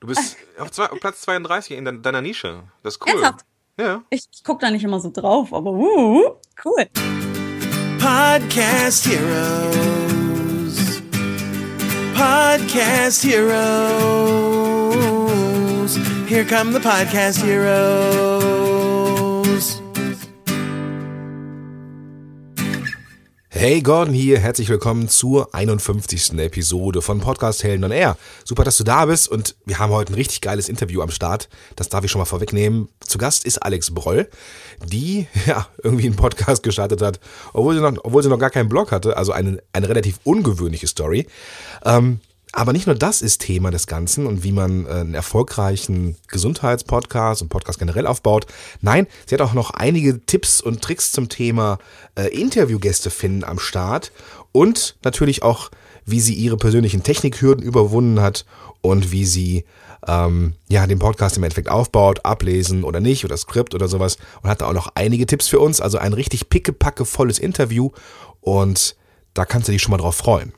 Du bist auf, zwei, auf Platz 32 in deiner Nische. Das ist cool. Ernsthaft? Ja. Ich, ich gucke da nicht immer so drauf, aber uh, cool. Podcast Heroes. Podcast Heroes. Here come the Podcast Heroes. Hey Gordon hier, herzlich willkommen zur 51. Episode von Podcast Helden on Air. Super, dass du da bist und wir haben heute ein richtig geiles Interview am Start. Das darf ich schon mal vorwegnehmen. Zu Gast ist Alex Broll, die ja irgendwie einen Podcast gestartet hat, obwohl sie noch, obwohl sie noch gar keinen Blog hatte. Also eine, eine relativ ungewöhnliche Story. Ähm, aber nicht nur das ist Thema des Ganzen und wie man äh, einen erfolgreichen Gesundheitspodcast und Podcast generell aufbaut. Nein, sie hat auch noch einige Tipps und Tricks zum Thema äh, Interviewgäste finden am Start und natürlich auch, wie sie ihre persönlichen Technikhürden überwunden hat und wie sie ähm, ja den Podcast im Endeffekt aufbaut, ablesen oder nicht oder Skript oder sowas und hat da auch noch einige Tipps für uns. Also ein richtig pickepacke volles Interview und da kannst du dich schon mal drauf freuen.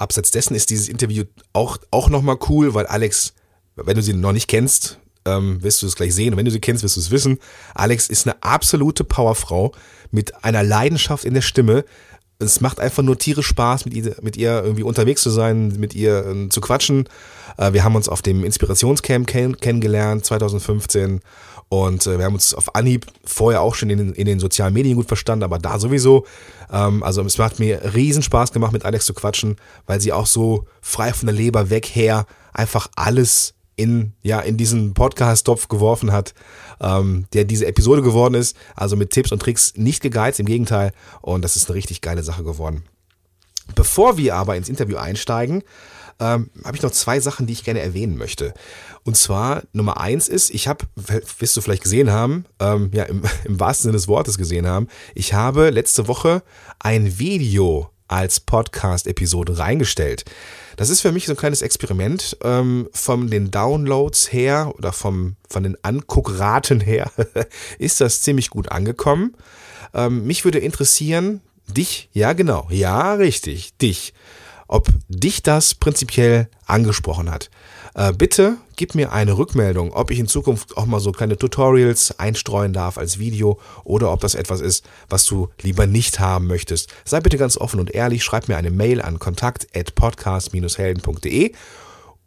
Abseits dessen ist dieses Interview auch, auch nochmal cool, weil Alex, wenn du sie noch nicht kennst, ähm, wirst du es gleich sehen. Und wenn du sie kennst, wirst du es wissen. Alex ist eine absolute Powerfrau mit einer Leidenschaft in der Stimme. Es macht einfach nur tierisch Spaß, mit ihr, mit ihr irgendwie unterwegs zu sein, mit ihr äh, zu quatschen. Äh, wir haben uns auf dem Inspirationscamp kenn kennengelernt, 2015. Und äh, wir haben uns auf Anhieb vorher auch schon in den, in den sozialen Medien gut verstanden, aber da sowieso. Ähm, also es macht mir riesen Spaß gemacht, mit Alex zu quatschen, weil sie auch so frei von der Leber weg her einfach alles in, ja, in diesen Podcast-Topf geworfen hat, ähm, der diese Episode geworden ist. Also mit Tipps und Tricks nicht gegeizt, im Gegenteil. Und das ist eine richtig geile Sache geworden. Bevor wir aber ins Interview einsteigen, ähm, habe ich noch zwei Sachen, die ich gerne erwähnen möchte. Und zwar Nummer eins ist, ich habe, wirst du vielleicht gesehen haben, ähm, ja im, im wahrsten Sinne des Wortes gesehen haben, ich habe letzte Woche ein Video als Podcast-Episode reingestellt. Das ist für mich so ein kleines Experiment ähm, von den Downloads her oder vom, von den Anguckraten her ist das ziemlich gut angekommen. Ähm, mich würde interessieren, dich, ja genau, ja richtig, dich, ob dich das prinzipiell angesprochen hat. Äh, bitte gib mir eine Rückmeldung, ob ich in Zukunft auch mal so kleine Tutorials einstreuen darf als Video oder ob das etwas ist, was du lieber nicht haben möchtest. Sei bitte ganz offen und ehrlich, schreib mir eine Mail an kontakt@podcast-helden.de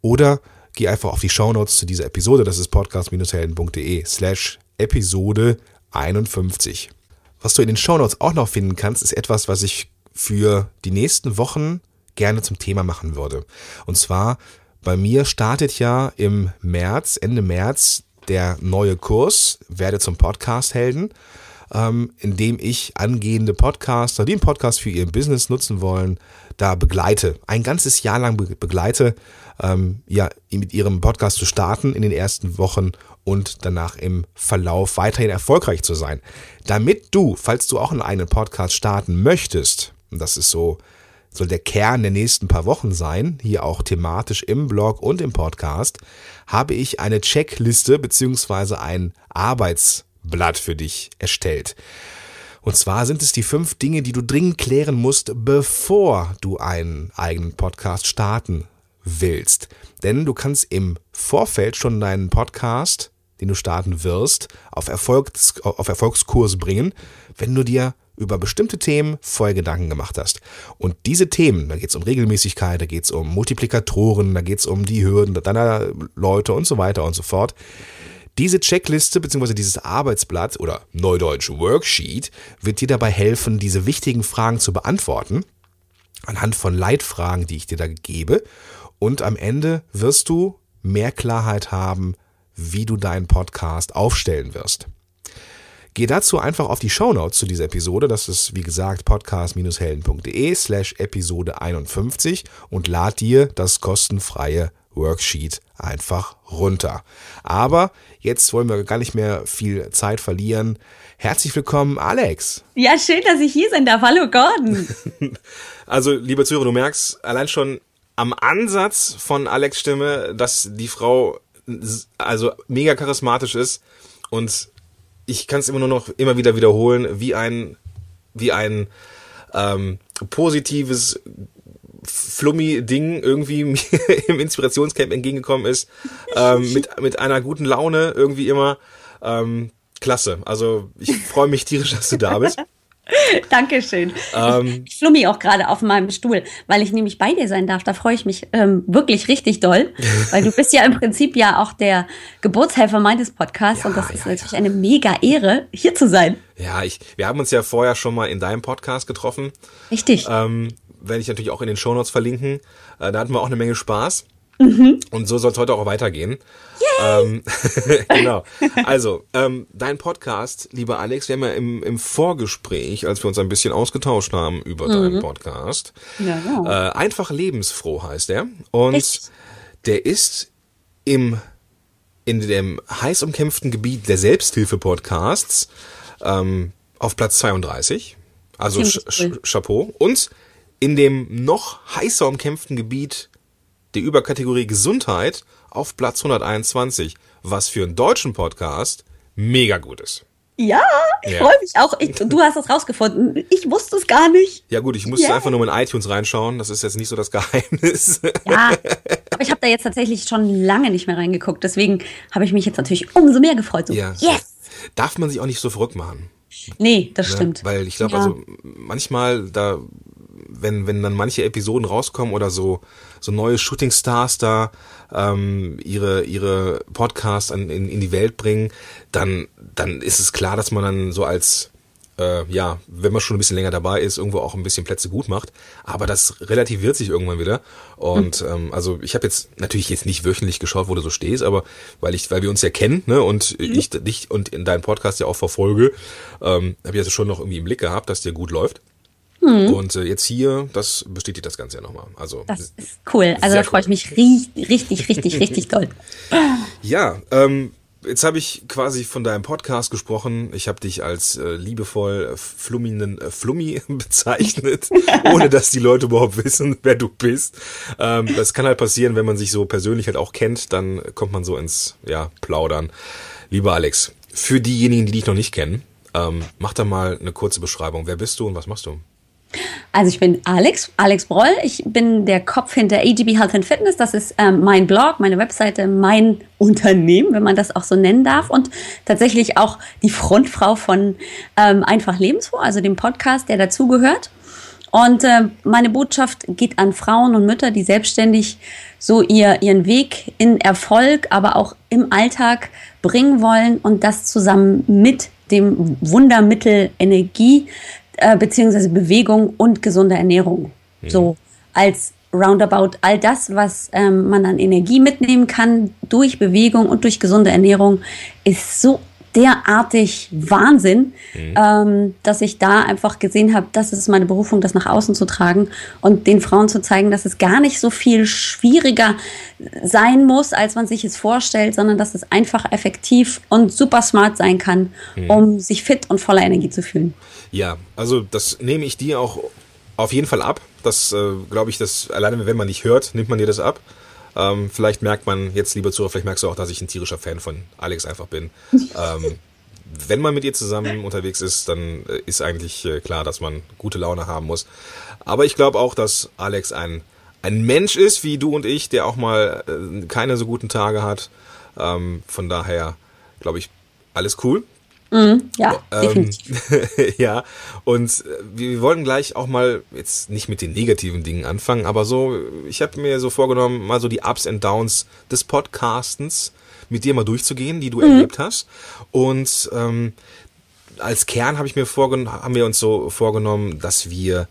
oder geh einfach auf die Shownotes zu dieser Episode, das ist podcast-helden.de slash Episode 51. Was du in den Shownotes auch noch finden kannst, ist etwas, was ich für die nächsten Wochen gerne zum Thema machen würde. Und zwar bei mir startet ja im März, Ende März, der neue Kurs, werde zum Podcast-Helden, ähm, in dem ich angehende Podcaster, die einen Podcast für ihr Business nutzen wollen, da begleite. Ein ganzes Jahr lang begleite, ähm, ja, mit ihrem Podcast zu starten in den ersten Wochen und danach im Verlauf weiterhin erfolgreich zu sein. Damit du, falls du auch einen eigenen Podcast starten möchtest, und das ist so soll der Kern der nächsten paar Wochen sein, hier auch thematisch im Blog und im Podcast, habe ich eine Checkliste beziehungsweise ein Arbeitsblatt für dich erstellt. Und zwar sind es die fünf Dinge, die du dringend klären musst, bevor du einen eigenen Podcast starten willst. Denn du kannst im Vorfeld schon deinen Podcast, den du starten wirst, auf, Erfolgs auf Erfolgskurs bringen, wenn du dir über bestimmte Themen vorher Gedanken gemacht hast. Und diese Themen, da geht es um Regelmäßigkeit, da geht es um Multiplikatoren, da geht es um die Hürden deiner Leute und so weiter und so fort. Diese Checkliste bzw. dieses Arbeitsblatt oder Neudeutsch Worksheet wird dir dabei helfen, diese wichtigen Fragen zu beantworten, anhand von Leitfragen, die ich dir da gebe. Und am Ende wirst du mehr Klarheit haben, wie du deinen Podcast aufstellen wirst. Geh dazu einfach auf die Shownotes zu dieser Episode. Das ist, wie gesagt, podcast-helden.de slash Episode 51 und lad dir das kostenfreie Worksheet einfach runter. Aber jetzt wollen wir gar nicht mehr viel Zeit verlieren. Herzlich willkommen, Alex. Ja, schön, dass ich hier sein darf. Hallo, Gordon. also, lieber Zuhörer, du merkst allein schon am Ansatz von Alex Stimme, dass die Frau also mega charismatisch ist und ich kann es immer nur noch immer wieder wiederholen, wie ein, wie ein ähm, positives, Flummi-Ding irgendwie mir im Inspirationscamp entgegengekommen ist. Ähm, mit, mit einer guten Laune irgendwie immer. Ähm, klasse. Also ich freue mich tierisch, dass du da bist. Dankeschön. Ähm, ich flummi auch gerade auf meinem Stuhl, weil ich nämlich bei dir sein darf. Da freue ich mich ähm, wirklich richtig doll, weil du bist ja im Prinzip ja auch der Geburtshelfer meines Podcasts Ja, und das ist ja, natürlich ja. eine mega Ehre, hier zu sein. Ja, ich, wir haben uns ja vorher schon mal in deinem Podcast getroffen. Richtig. Ähm, werde ich natürlich auch in den Shownotes verlinken. Äh, da hatten wir auch eine Menge Spaß. Mhm. Und so soll es heute auch weitergehen. Ähm, genau. Also, ähm, dein Podcast, lieber Alex, wir haben ja im, im Vorgespräch, als wir uns ein bisschen ausgetauscht haben über deinen Podcast, Mhm. Ja, ja. Äh, einfach lebensfroh heißt er. Und Richtig. der ist im in dem heiß umkämpften Gebiet der Selbsthilfe-Podcasts ähm, auf Platz 32. Also Sch cool. Chapeau. Und in dem noch heißer umkämpften Gebiet der Überkategorie Gesundheit auf Platz 121, was für einen deutschen Podcast mega gut ist. ja, ich Ja. freue mich auch. Ich, du hast es rausgefunden. Ich wusste es gar nicht. Ja gut, ich musste Ja. einfach nur in iTunes reinschauen. Das ist jetzt nicht so das Geheimnis. Ja, aber ich habe da jetzt tatsächlich schon lange nicht mehr reingeguckt. Deswegen habe ich mich jetzt natürlich umso mehr gefreut. So, Ja. yes! Darf man sich auch nicht so verrückt machen. Nee, das Ne? stimmt. Weil ich glaube, Ja. also manchmal da, wenn, wenn dann manche Episoden rauskommen oder so, so neue Shootingstars da ähm, ihre, ihre Podcasts an, in, in die Welt bringen, dann, dann ist es klar, dass man dann so als äh, ja, wenn man schon ein bisschen länger dabei ist, irgendwo auch ein bisschen Plätze gut macht. Aber das relativiert sich irgendwann wieder. Und ähm, also ich habe jetzt natürlich jetzt nicht wöchentlich geschaut, wo du so stehst, aber weil ich, weil wir uns ja kennen, ne, und ich dich und in deinen Podcast ja auch verfolge, ähm, habe ich das schon noch irgendwie im Blick gehabt, dass dir gut läuft. Und äh, jetzt hier, das bestätigt das Ganze ja nochmal. Also Das ist cool. Also da freue ich cool. mich richtig, richtig, richtig, richtig doll. Ja, ähm, jetzt habe ich quasi von deinem Podcast gesprochen. Ich habe dich als äh, liebevoll äh, flummenden äh, Flummi bezeichnet, ohne dass die Leute überhaupt wissen, wer du bist. Ähm, das kann halt passieren, wenn man sich so persönlich halt auch kennt, dann kommt man so ins ja, Plaudern. Lieber Alex, für diejenigen, die dich noch nicht kennen, ähm, mach da mal eine kurze Beschreibung. Wer bist du und was machst du? Also ich bin Alex, Alex Broll. Ich bin der Kopf hinter AGB Health and Fitness. Das ist ähm, mein Blog, meine Webseite, mein Unternehmen, wenn man das auch so nennen darf. Und tatsächlich auch die Frontfrau von ähm, Einfach Lebensfroh, also dem Podcast, der dazugehört. Und äh, meine Botschaft geht an Frauen und Mütter, die selbstständig so ihr, ihren Weg in Erfolg, aber auch im Alltag bringen wollen und das zusammen mit dem Wundermittel Energie äh, beziehungsweise Bewegung und gesunde Ernährung. So als Roundabout all das, was ähm, man an Energie mitnehmen kann durch Bewegung und durch gesunde Ernährung, ist so derartig Wahnsinn, ähm, dass ich da einfach gesehen habe, das ist meine Berufung, das nach außen zu tragen und den Frauen zu zeigen, dass es gar nicht so viel schwieriger sein muss, als man sich es vorstellt, sondern dass es einfach effektiv und super smart sein kann, um sich fit und voller Energie zu fühlen. Ja, also das nehme ich dir auch auf jeden Fall ab. Das äh, glaube ich, das alleine wenn man nicht hört, nimmt man dir das ab. Ähm, vielleicht merkt man jetzt, lieber Zuhörer, vielleicht merkst du auch, dass ich ein tierischer Fan von Alex einfach bin. ähm, wenn man mit ihr zusammen unterwegs ist, dann äh, ist eigentlich äh, klar, dass man gute Laune haben muss. Aber ich glaube auch, dass Alex ein, ein Mensch ist, wie du und ich, der auch mal äh, keine so guten Tage hat. Ähm, von daher glaube ich, alles cool. Ja, Ähm, ja, und äh, wir, wollen gleich auch mal jetzt nicht mit den negativen Dingen anfangen, aber so, ich habe mir so vorgenommen, mal so die Ups and Downs des Podcastens mit dir mal durchzugehen, die du erlebt hast. Und ähm, als Kern habe ich mir vorgenommen, haben wir uns so vorgenommen, dass wir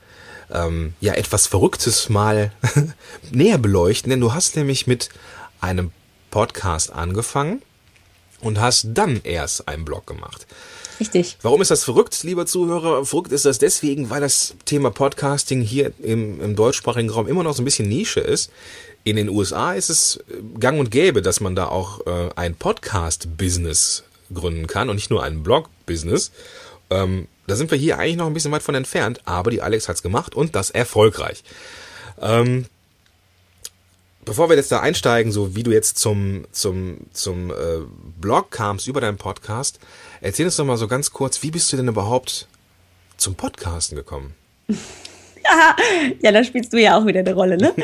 ähm, ja etwas Verrücktes mal näher beleuchten, denn du hast nämlich mit einem Podcast angefangen und hast dann erst einen Blog gemacht. Richtig. Warum ist das verrückt, lieber Zuhörer? Verrückt ist das deswegen, weil das Thema Podcasting hier im, im deutschsprachigen Raum immer noch so ein bisschen Nische ist. In den USA ist es äh, gang und gäbe, dass man da auch äh, ein Podcast-Business gründen kann und nicht nur ein Blog-Business. Ähm, da sind wir hier eigentlich noch ein bisschen weit von entfernt, aber die Alex hat's gemacht und das erfolgreich. Ähm, bevor wir jetzt da einsteigen, so wie du jetzt zum, zum, zum äh, Blog kamst über deinen Podcast, erzähl uns doch mal so ganz kurz, wie bist du denn überhaupt zum Podcasten gekommen? ja, da spielst du ja auch wieder eine Rolle, ne?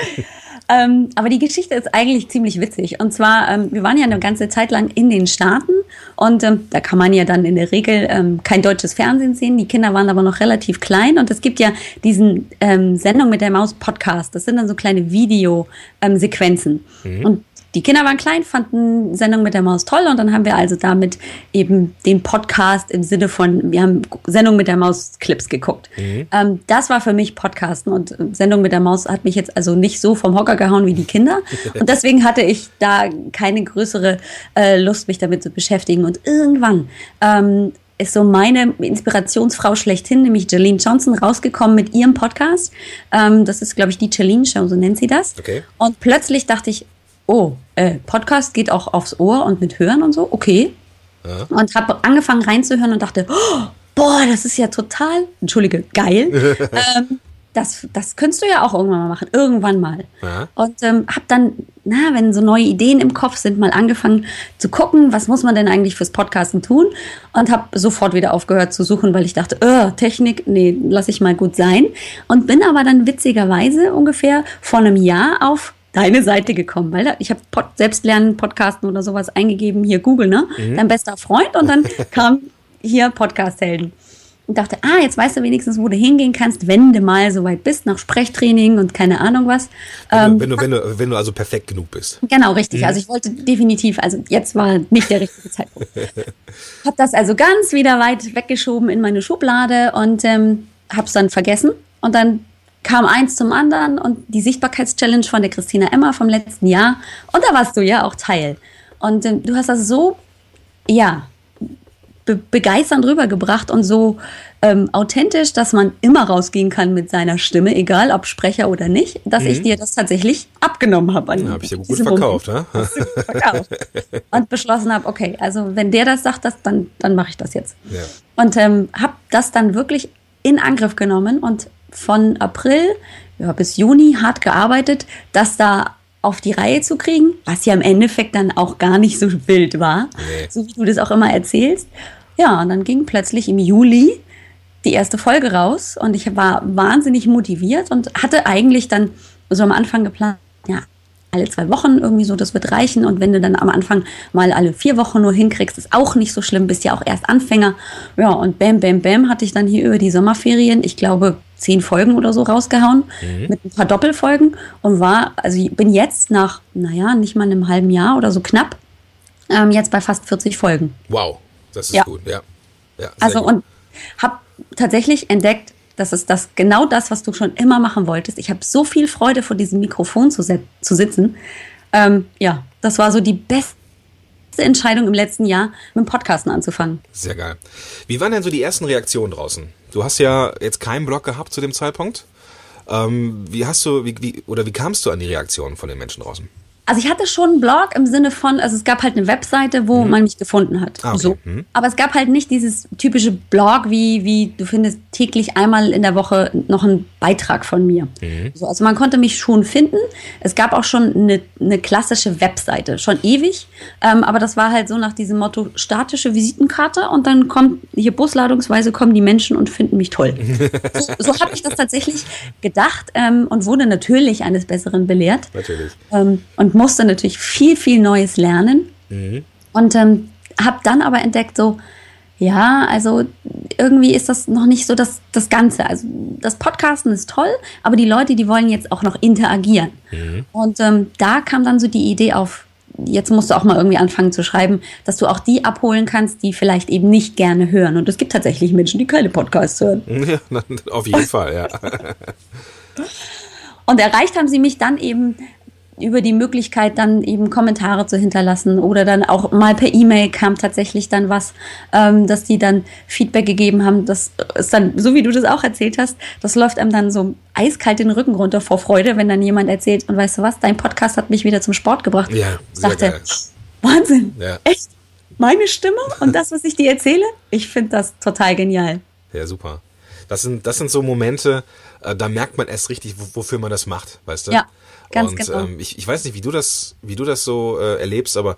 ähm, aber die Geschichte ist eigentlich ziemlich witzig. Und zwar, ähm, wir waren ja eine ganze Zeit lang in den Staaten und ähm, da kann man ja dann in der Regel ähm, kein deutsches Fernsehen sehen. Die Kinder waren aber noch relativ klein und es gibt ja diesen ähm, Sendung mit der Maus Podcast. Das sind dann so kleine Videosequenzen. Ähm, und die Kinder waren klein, fanden Sendung mit der Maus toll und dann haben wir also damit eben den Podcast im Sinne von, wir haben Sendung mit der Maus Clips geguckt. Ähm, das war für mich Podcasten und äh, Sendung mit der Maus hat mich jetzt also nicht so vom Hocker gehauen wie die Kinder und deswegen hatte ich da keine größere äh, Lust, mich damit zu beschäftigen und irgendwann ähm, ist so meine Inspirationsfrau schlechthin, nämlich Jolene Johnson, rausgekommen mit ihrem Podcast. Ähm, das ist, glaube ich, die Jolene Show, so nennt sie das. Okay. Und plötzlich dachte ich, oh, äh, Podcast geht auch aufs Ohr und mit Hören und so, okay. Und habe angefangen reinzuhören und dachte, oh, boah, das ist ja total, entschuldige, geil. ähm, das, das könntest du ja auch irgendwann mal machen, irgendwann mal. Ja. Und ähm, habe dann, na, wenn so neue Ideen im Kopf sind, mal angefangen zu gucken, was muss man denn eigentlich fürs Podcasten tun? Und habe sofort wieder aufgehört zu suchen, weil ich dachte, äh, Technik, nee, lass ich mal gut sein. Und bin aber dann witzigerweise ungefähr vor einem Jahr auf deine Seite gekommen, weil da, ich habe Pod, Selbstlernen, Podcasten oder sowas eingegeben, hier Google, ne? Dein bester Freund und dann kam hier Podcast-Helden. Und dachte, ah, jetzt weißt du wenigstens, wo du hingehen kannst, wenn du mal so weit bist, nach Sprechtraining und keine Ahnung was. Ähm, wenn, du, wenn, du, wenn du also perfekt genug bist. Genau, richtig. Also ich wollte definitiv, also jetzt war nicht der richtige Zeitpunkt. Hab das also ganz wieder weit weggeschoben in meine Schublade und ähm, hab's dann vergessen. Und dann kam eins zum anderen und die Sichtbarkeitschallenge von der Christina Emmer vom letzten Jahr. Und da warst du ja auch Teil. Und ähm, du hast das so, ja, be begeisternd rübergebracht und so ähm, authentisch, dass man immer rausgehen kann mit seiner Stimme, egal ob Sprecher oder nicht, dass ich dir das tatsächlich abgenommen habe. Ja, hab ich ja gut verkauft, ne? verkauft. Und beschlossen habe, okay, also wenn der das sagt, das, dann, dann mache ich das jetzt. Ja. Und ähm, habe das dann wirklich in Angriff genommen und von April ja, bis Juni hart gearbeitet, das da auf die Reihe zu kriegen, was ja im Endeffekt dann auch gar nicht so wild war, Nee. so wie du das auch immer erzählst. Ja, und dann ging plötzlich im Juli die erste Folge raus und ich war wahnsinnig motiviert und hatte eigentlich dann so am Anfang geplant, ja, alle zwei Wochen irgendwie so, das wird reichen. Und wenn du dann am Anfang mal alle vier Wochen nur hinkriegst, ist auch nicht so schlimm, bist ja auch erst Anfänger. Ja, und bam, bam, bam hatte ich dann hier über die Sommerferien, ich glaube, zehn Folgen oder so rausgehauen, mit ein paar Doppelfolgen und war, also ich bin jetzt nach, naja, nicht mal einem halben Jahr oder so knapp, ähm, jetzt bei fast 40 Folgen. Wow, das ist Ja. gut, ja. ja Also gut. und habe tatsächlich entdeckt, das ist das genau das, was du schon immer machen wolltest. Ich habe so viel Freude vor diesem Mikrofon zu, zu sitzen. Ähm, ja, das war so die beste Entscheidung im letzten Jahr, mit dem Podcasten anzufangen. Sehr geil. Wie waren denn so die ersten Reaktionen draußen? Du hast ja jetzt keinen Blog gehabt zu dem Zeitpunkt. Ähm, wie hast du, wie, wie, oder wie kamst du an die Reaktionen von den Menschen draußen? Also ich hatte schon einen Blog im Sinne von, also es gab halt eine Webseite, wo man mich gefunden hat. Ah, okay. So. Mhm. Aber es gab halt nicht dieses typische Blog, wie, wie du findest täglich einmal in der Woche noch einen Beitrag von mir. Mhm. So, also man konnte mich schon finden. Es gab auch schon eine, eine klassische Webseite, schon ewig. Ähm, aber das war halt so nach diesem Motto statische Visitenkarte und dann kommt hier busladungsweise kommen die Menschen und finden mich toll. so so habe ich das tatsächlich gedacht ähm, und wurde natürlich eines Besseren belehrt Natürlich. ähm, und musste natürlich viel, viel Neues lernen. Und ähm, habe dann aber entdeckt, so, ja, also irgendwie ist das noch nicht so das, das Ganze. Also das Podcasten ist toll, aber die Leute, die wollen jetzt auch noch interagieren. Und ähm, da kam dann so die Idee auf, jetzt musst du auch mal irgendwie anfangen zu schreiben, dass du auch die abholen kannst, die vielleicht eben nicht gerne hören. Und es gibt tatsächlich Menschen, die keine Podcasts hören. Ja, auf jeden Fall, ja. Und erreicht haben sie mich dann eben über die Möglichkeit, dann eben Kommentare zu hinterlassen oder dann auch mal per E-Mail kam tatsächlich dann was, ähm, dass die dann Feedback gegeben haben. Das ist dann, so wie du das auch erzählt hast, das läuft einem dann so eiskalt den Rücken runter vor Freude, wenn dann jemand erzählt, und weißt du was, dein Podcast hat mich wieder zum Sport gebracht. Ja, ich sehr dachte, geil. Wahnsinn, Ja. echt? Meine Stimme und das, was ich dir erzähle? Ich finde das total genial. Ja, super. Das sind, das sind so Momente, äh, da merkt man erst richtig, wo, wofür man das macht, weißt du? Ja, ganz Und genau. ähm, ich, ich weiß nicht, wie du das, wie du das so äh, erlebst, aber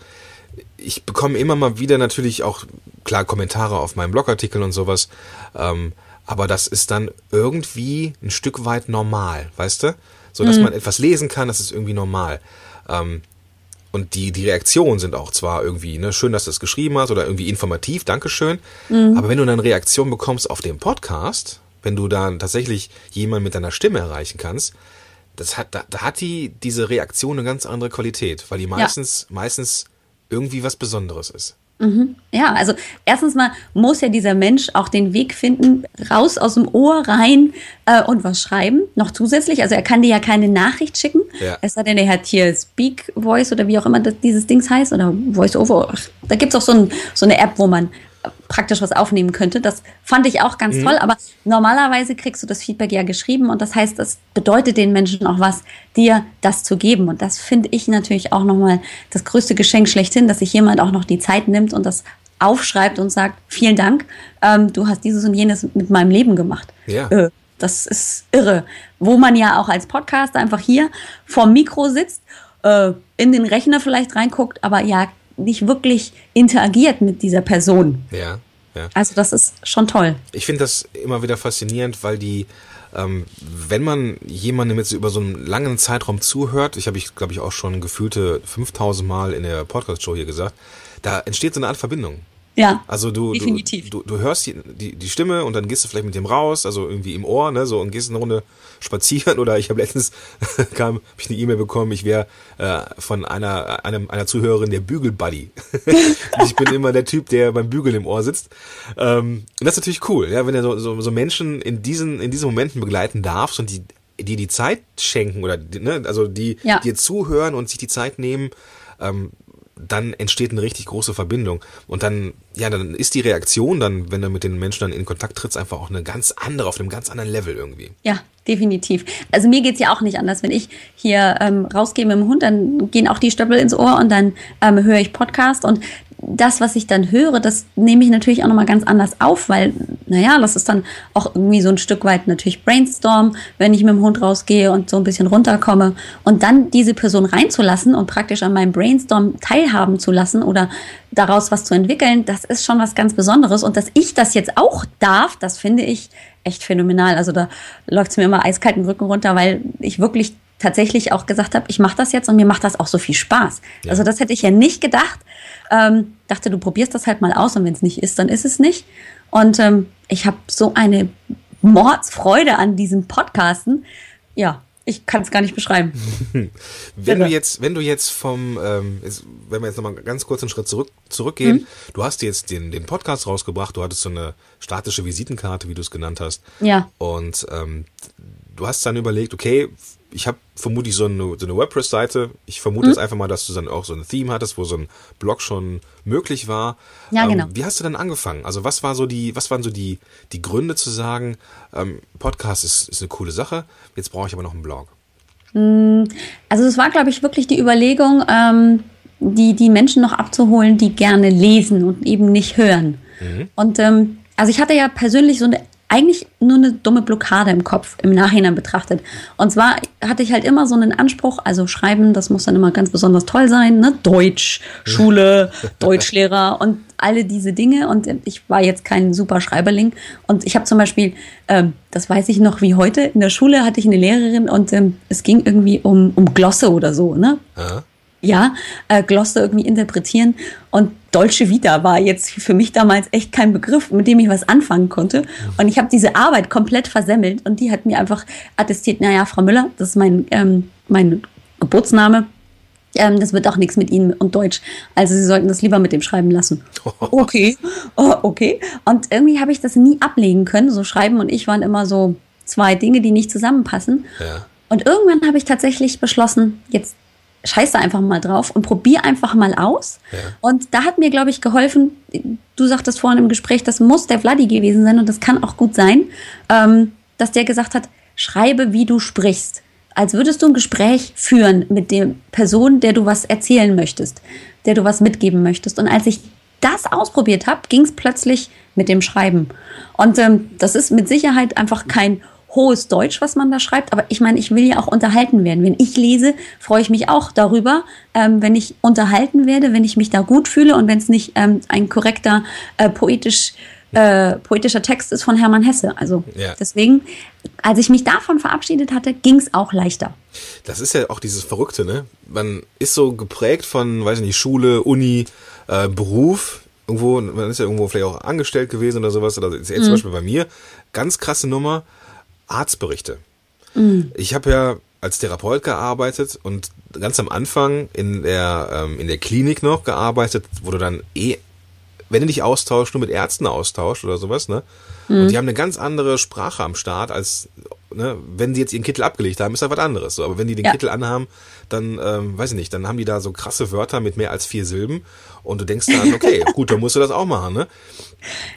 ich bekomme immer mal wieder natürlich auch, klar, Kommentare auf meinen Blogartikel und sowas. Ähm, aber das ist dann irgendwie ein Stück weit normal, weißt du? So dass man etwas lesen kann, das ist irgendwie normal. Ähm, und die, die Reaktionen sind auch zwar irgendwie, ne, schön, dass du es geschrieben hast oder irgendwie informativ, Dankeschön. Aber wenn du dann Reaktion bekommst auf dem Podcast, wenn du dann tatsächlich jemanden mit deiner Stimme erreichen kannst, das hat, da, da hat die, diese Reaktion eine ganz andere Qualität, weil die meistens, meistens irgendwie was Besonderes ist. Ja, also erstens mal muss ja dieser Mensch auch den Weg finden, raus aus dem Ohr rein äh, und was schreiben, noch zusätzlich. Also er kann dir ja keine Nachricht schicken, Ja. es sei denn, er hat hier Speak Voice oder wie auch immer das, dieses Dings heißt oder Voice Over. Da gibt's auch so, ein, so eine App, wo man praktisch was aufnehmen könnte. Das fand ich auch ganz toll, aber normalerweise kriegst du das Feedback ja geschrieben und das heißt, das bedeutet den Menschen auch was, dir das zu geben. Und das finde ich natürlich auch nochmal das größte Geschenk schlechthin, dass sich jemand auch noch die Zeit nimmt und das aufschreibt und sagt, vielen Dank, ähm, du hast dieses und jenes mit meinem Leben gemacht. Ja. Äh, das ist irre. Wo man ja auch als Podcast einfach hier vorm Mikro sitzt, äh, in den Rechner vielleicht reinguckt, aber ja nicht wirklich interagiert mit dieser Person. Ja, ja. Also das ist schon toll. Ich finde das immer wieder faszinierend, weil die, ähm, wenn man jemandem jetzt über so einen langen Zeitraum zuhört, ich habe ich glaube ich auch schon gefühlte 5000 Mal in der Podcast-Show hier gesagt, da entsteht so eine Art Verbindung. Ja, Also du, definitiv. du, du, du hörst die, die, die Stimme und dann gehst du vielleicht mit dem raus, also irgendwie im Ohr, ne, so und gehst eine Runde spazieren oder ich habe letztens kam hab ich eine E-Mail bekommen, ich wäre äh, von einer einem, einer Zuhörerin der Bügelbuddy. ich bin immer der Typ, der beim Bügeln im Ohr sitzt. Ähm, und das ist natürlich cool, ja, wenn er so, so, so Menschen in diesen in diesen Momenten begleiten darfst und die die die Zeit schenken oder die, ne, also die Ja. dir zuhören und sich die Zeit nehmen, ähm, dann entsteht eine richtig große Verbindung. Und dann, ja, dann ist die Reaktion dann, wenn du mit den Menschen dann in Kontakt trittst, einfach auch eine ganz andere, auf einem ganz anderen Level irgendwie. ja, definitiv. Also mir geht's ja auch nicht anders. Wenn ich hier ähm, rausgehe mit dem Hund, dann gehen auch die Stöppel ins Ohr und dann ähm, höre ich Podcast und das, was ich dann höre, das nehme ich natürlich auch nochmal ganz anders auf, weil, naja, das ist dann auch irgendwie so ein Stück weit natürlich Brainstorm, wenn ich mit dem Hund rausgehe und so ein bisschen runterkomme und dann diese Person reinzulassen und praktisch an meinem Brainstorm teilhaben zu lassen oder daraus was zu entwickeln, das ist schon was ganz Besonderes und dass ich das jetzt auch darf, das finde ich echt phänomenal. Also da läuft es mir immer eiskalt den Rücken runter, weil ich wirklich tatsächlich auch gesagt habe, ich mache das jetzt und mir macht das auch so viel Spaß. Also das hätte ich ja nicht gedacht. Ähm, dachte, du probierst das halt mal aus und wenn es nicht ist, dann ist es nicht. Und ähm, ich habe so eine Mordsfreude an diesem Podcasten. Ja, ich kann es gar nicht beschreiben. Wenn du jetzt, wenn du jetzt vom, ähm, jetzt, wenn wir jetzt nochmal ganz kurz einen Schritt zurück, zurückgehen, Mhm. du hast jetzt den, den Podcast rausgebracht, du hattest so eine statische Visitenkarte, wie du es genannt hast. Ja. Und ähm, du hast dann überlegt, okay, ich habe vermutlich so eine, so eine WordPress-Seite. Ich vermute Mhm. jetzt einfach mal, dass du dann auch so ein Theme hattest, wo so ein Blog schon möglich war. Ja, ähm, genau. Wie hast du dann angefangen? Also was war so die, was waren so die, die Gründe zu sagen, ähm, Podcast ist, ist eine coole Sache, jetzt brauche ich aber noch einen Blog. Also es war, glaube ich, wirklich die Überlegung, ähm, die, die Menschen noch abzuholen, die gerne lesen und eben nicht hören. Und ähm, also ich hatte ja persönlich so eine eigentlich nur eine dumme Blockade im Kopf im Nachhinein betrachtet. Und zwar hatte ich halt immer so einen Anspruch, also schreiben, das muss dann immer ganz besonders toll sein, ne? Deutsch, Schule, Deutschlehrer und alle diese Dinge. Und ich war jetzt kein super Schreiberling. Und ich habe zum Beispiel, ähm, das weiß ich noch wie heute, in der Schule hatte ich eine Lehrerin und ähm, es ging irgendwie um, um Glosse oder so, ne? Aha. Ja, äh, Glosse irgendwie interpretieren. Und Dolce Vita war jetzt für mich damals echt kein Begriff, mit dem ich was anfangen konnte. Und ich habe diese Arbeit komplett versemmelt und die hat mir einfach attestiert, naja, Frau Müller, das ist mein, ähm, mein Geburtsname. Ähm, das wird auch nichts mit Ihnen und Deutsch. Also Sie sollten das lieber mit dem Schreiben lassen. Okay, oh, okay. Und irgendwie habe ich das nie ablegen können. So Schreiben und ich waren immer so zwei Dinge, die nicht zusammenpassen. Ja. Und irgendwann habe ich tatsächlich beschlossen, jetzt scheiß da einfach mal drauf und probier einfach mal aus. Und da hat mir, glaube ich, geholfen, du sagtest vorhin im Gespräch, das muss der Vladi gewesen sein und das kann auch gut sein, ähm, dass der gesagt hat, schreibe, wie du sprichst. Als würdest du ein Gespräch führen mit der Person, der du was erzählen möchtest, der du was mitgeben möchtest. Und als ich das ausprobiert habe, ging es plötzlich mit dem Schreiben. Und ähm, das ist mit Sicherheit einfach kein hohes Deutsch, was man da schreibt. Aber ich meine, ich will ja auch unterhalten werden. Wenn ich lese, freue ich mich auch darüber, ähm, wenn ich unterhalten werde, wenn ich mich da gut fühle und wenn es nicht ähm, ein korrekter, äh, poetisch äh, poetischer Text ist von Hermann Hesse. Also Ja. deswegen, als ich mich davon verabschiedet hatte, ging es auch leichter. Das ist ja auch dieses Verrückte, ne? Man ist so geprägt von, weiß ich nicht, Schule, Uni, äh, Beruf. Irgendwo, man ist ja irgendwo vielleicht auch angestellt gewesen oder sowas. Oder jetzt zum Beispiel bei mir, ganz krasse Nummer, Arztberichte. Ich habe ja als Therapeut gearbeitet und ganz am Anfang in der, ähm, in der Klinik noch gearbeitet, wo du dann eh, wenn du dich austauschst, nur mit Ärzten austauscht oder sowas, ne? Und die haben eine ganz andere Sprache am Start, als ne, wenn die jetzt ihren Kittel abgelegt haben, ist das was anderes. So, aber wenn die den Ja. Kittel anhaben, dann, ähm, weiß ich nicht, dann haben die da so krasse Wörter mit mehr als vier Silben und du denkst dann, okay, gut, dann musst du das auch machen, ne?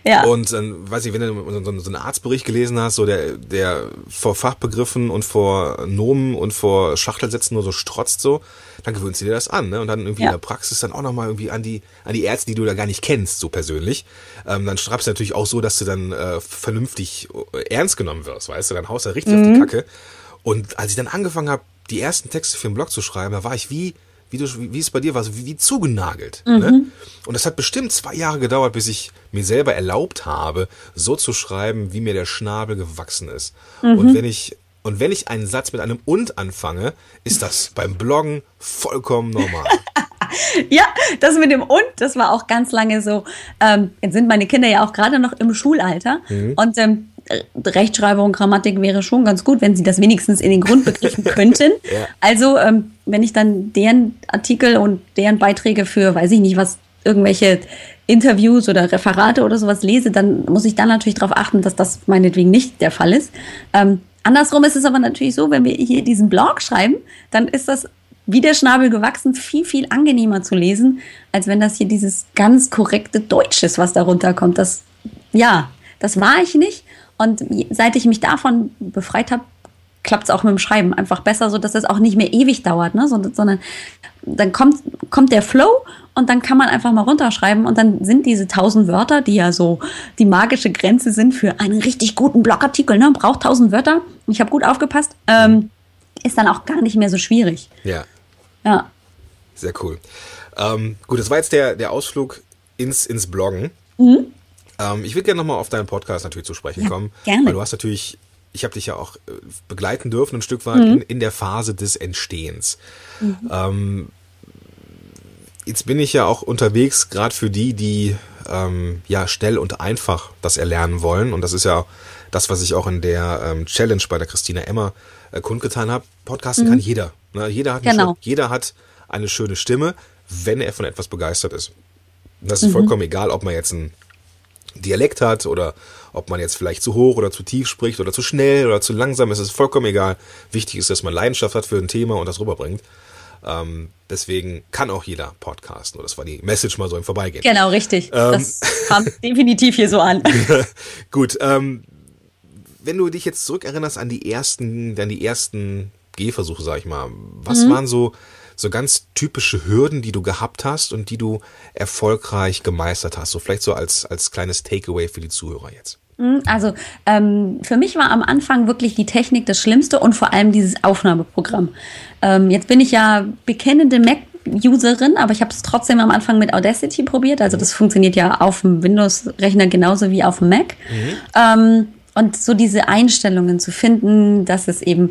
Ja. Und dann, weiß ich, wenn du so, so einen Arztbericht gelesen hast, so der, der vor Fachbegriffen und vor Nomen und vor Schachtelsätzen nur so strotzt so, dann gewöhnst du dir das an, ne? Und dann irgendwie Ja. in der Praxis dann auch nochmal irgendwie an die, an die Ärzte, die du da gar nicht kennst, so persönlich. Ähm, dann schreibst du natürlich auch so, dass du dann äh, vernünftig äh, ernst genommen wirst, weißt du? Dann haust du richtig auf die Kacke. Und als ich dann angefangen habe, die ersten Texte für den Blog zu schreiben, da war ich wie, wie, du, wie es bei dir war, so wie, wie zugenagelt. Ne? Und das hat bestimmt zwei Jahre gedauert, bis ich mir selber erlaubt habe, so zu schreiben, wie mir der Schnabel gewachsen ist. Und wenn ich und wenn ich einen Satz mit einem und anfange, ist das beim Bloggen vollkommen normal. Ja, das mit dem und, das war auch ganz lange so. Ähm, jetzt sind meine Kinder ja auch gerade noch im Schulalter und ähm, Rechtschreibung, Grammatik wäre schon ganz gut, wenn sie das wenigstens in den Grundbegriffen könnten. Ja. Also, ähm, wenn ich dann deren Artikel und deren Beiträge für, weiß ich nicht was, irgendwelche Interviews oder Referate oder sowas lese, dann muss ich dann natürlich darauf achten, dass das meinetwegen nicht der Fall ist. Ähm, andersrum ist es aber natürlich so, wenn wir hier diesen Blog schreiben, dann ist das wie der Schnabel gewachsen, viel, viel angenehmer zu lesen, als wenn das hier dieses ganz korrekte Deutsch ist, was darunter kommt. Das, ja, das war ich nicht. Und seit ich mich davon befreit habe, klappt es auch mit dem Schreiben einfach besser, so dass es auch nicht mehr ewig dauert, ne? sondern, sondern dann kommt, kommt der Flow und dann kann man einfach mal runterschreiben und dann sind diese tausend Wörter, die ja so die magische Grenze sind für einen richtig guten Blogartikel, ne? braucht tausend Wörter. Ich habe gut aufgepasst, ähm, ist dann auch gar nicht mehr so schwierig. ja. Ja. Sehr cool. Ähm, gut, das war jetzt der, der Ausflug ins, ins Bloggen. Ähm, ich würde gerne nochmal auf deinen Podcast natürlich zu sprechen Ja, kommen. gerne. Weil du hast natürlich, ich habe dich ja auch äh, begleiten dürfen ein Stück weit in, in der Phase des Entstehens. Ähm, jetzt bin ich ja auch unterwegs, gerade für die, die ähm, ja schnell und einfach das erlernen wollen. Und das ist ja das, was ich auch in der ähm, Challenge bei der Christina Emmer äh, kundgetan habe. Podcasten kann jeder. Ne? Jeder, hat eine Genau. schö- jeder hat eine schöne Stimme, wenn er von etwas begeistert ist. Das ist vollkommen egal, ob man jetzt einen Dialekt hat oder ob man jetzt vielleicht zu hoch oder zu tief spricht oder zu schnell oder zu langsam. Es ist vollkommen egal. Wichtig ist, dass man Leidenschaft hat für ein Thema und das rüberbringt. Ähm, deswegen kann auch jeder podcasten. Das war die Message mal so im Vorbeigehen. Genau, richtig. Ähm. Das kam definitiv hier so an. Gut, ähm, wenn du dich jetzt zurückerinnerst an die ersten, an die ersten Gehversuche, sag ich mal, was waren so, so ganz typische Hürden, die du gehabt hast und die du erfolgreich gemeistert hast? So vielleicht so als, als kleines Takeaway für die Zuhörer jetzt. Also ähm, für mich war am Anfang wirklich die Technik das Schlimmste und vor allem dieses Aufnahmeprogramm. Ähm, jetzt bin ich ja bekennende Mac-Userin, aber ich habe es trotzdem am Anfang mit Audacity probiert. Also das funktioniert ja auf dem Windows-Rechner genauso wie auf dem Mac. Ähm, und so diese Einstellungen zu finden, dass es eben